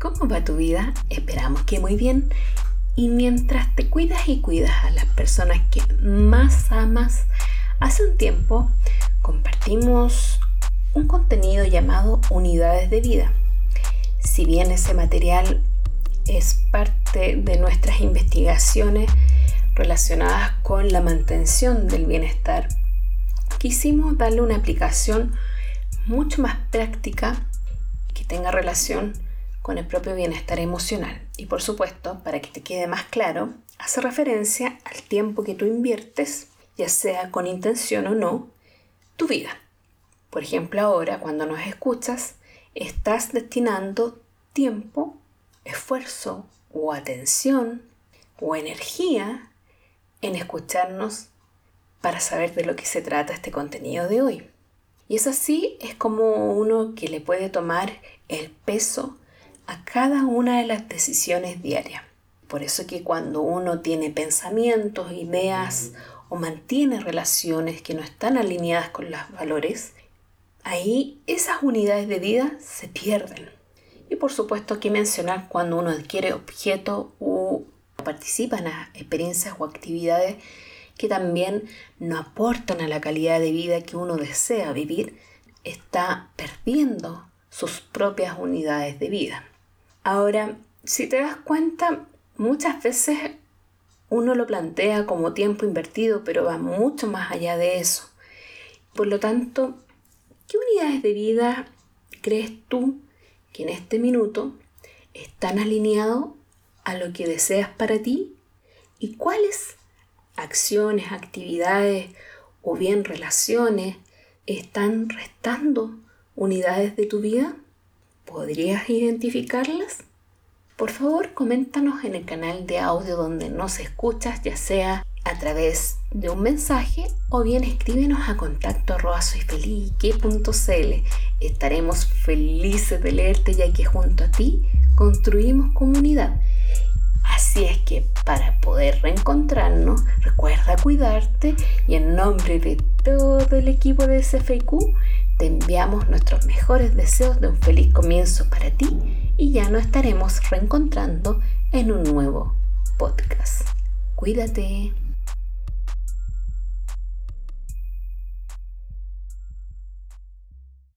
¿Cómo va tu vida? Esperamos que muy bien. Y mientras te cuidas y cuidas a las personas que más amas, hace un tiempo compartimos un contenido llamado Unidades de Vida. Si bien ese material es parte de nuestras investigaciones relacionadas con la mantención del bienestar, quisimos darle una aplicación mucho más práctica que tenga relación con el propio bienestar emocional. Y por supuesto, para que te quede más claro, hace referencia al tiempo que tú inviertes, ya sea con intención o no, tu vida. Por ejemplo, ahora cuando nos escuchas, estás destinando tiempo, esfuerzo o atención o energía en escucharnos para saber de lo que se trata este contenido de hoy. Y es así, es como uno que le puede tomar el peso a cada una de las decisiones diarias. Por eso que cuando uno tiene pensamientos, ideas o mantiene relaciones que no están alineadas con los valores, ahí esas unidades de vida se pierden. Y por supuesto que mencionar cuando uno adquiere objetos o participa en experiencias o actividades que también no aportan a la calidad de vida que uno desea vivir, está perdiendo sus propias unidades de vida. Ahora, si te das cuenta, muchas veces uno lo plantea como tiempo invertido, pero va mucho más allá de eso. Por lo tanto, ¿qué unidades de vida crees tú que en este minuto están alineados a lo que deseas para ti? ¿Y cuáles acciones, actividades o bien relaciones están restando unidades de tu vida? ¿Podrías identificarlas? Por favor, coméntanos en el canal de audio donde nos escuchas, ya sea a través de un mensaje o bien escríbenos a contacto Estaremos felices de leerte ya que junto a ti construimos comunidad. Así es que para poder reencontrarnos, recuerda cuidarte y en nombre de todo el equipo de SFIQ te enviamos nuestros mejores deseos de un feliz comienzo para ti y ya nos estaremos reencontrando en un nuevo podcast. Cuídate.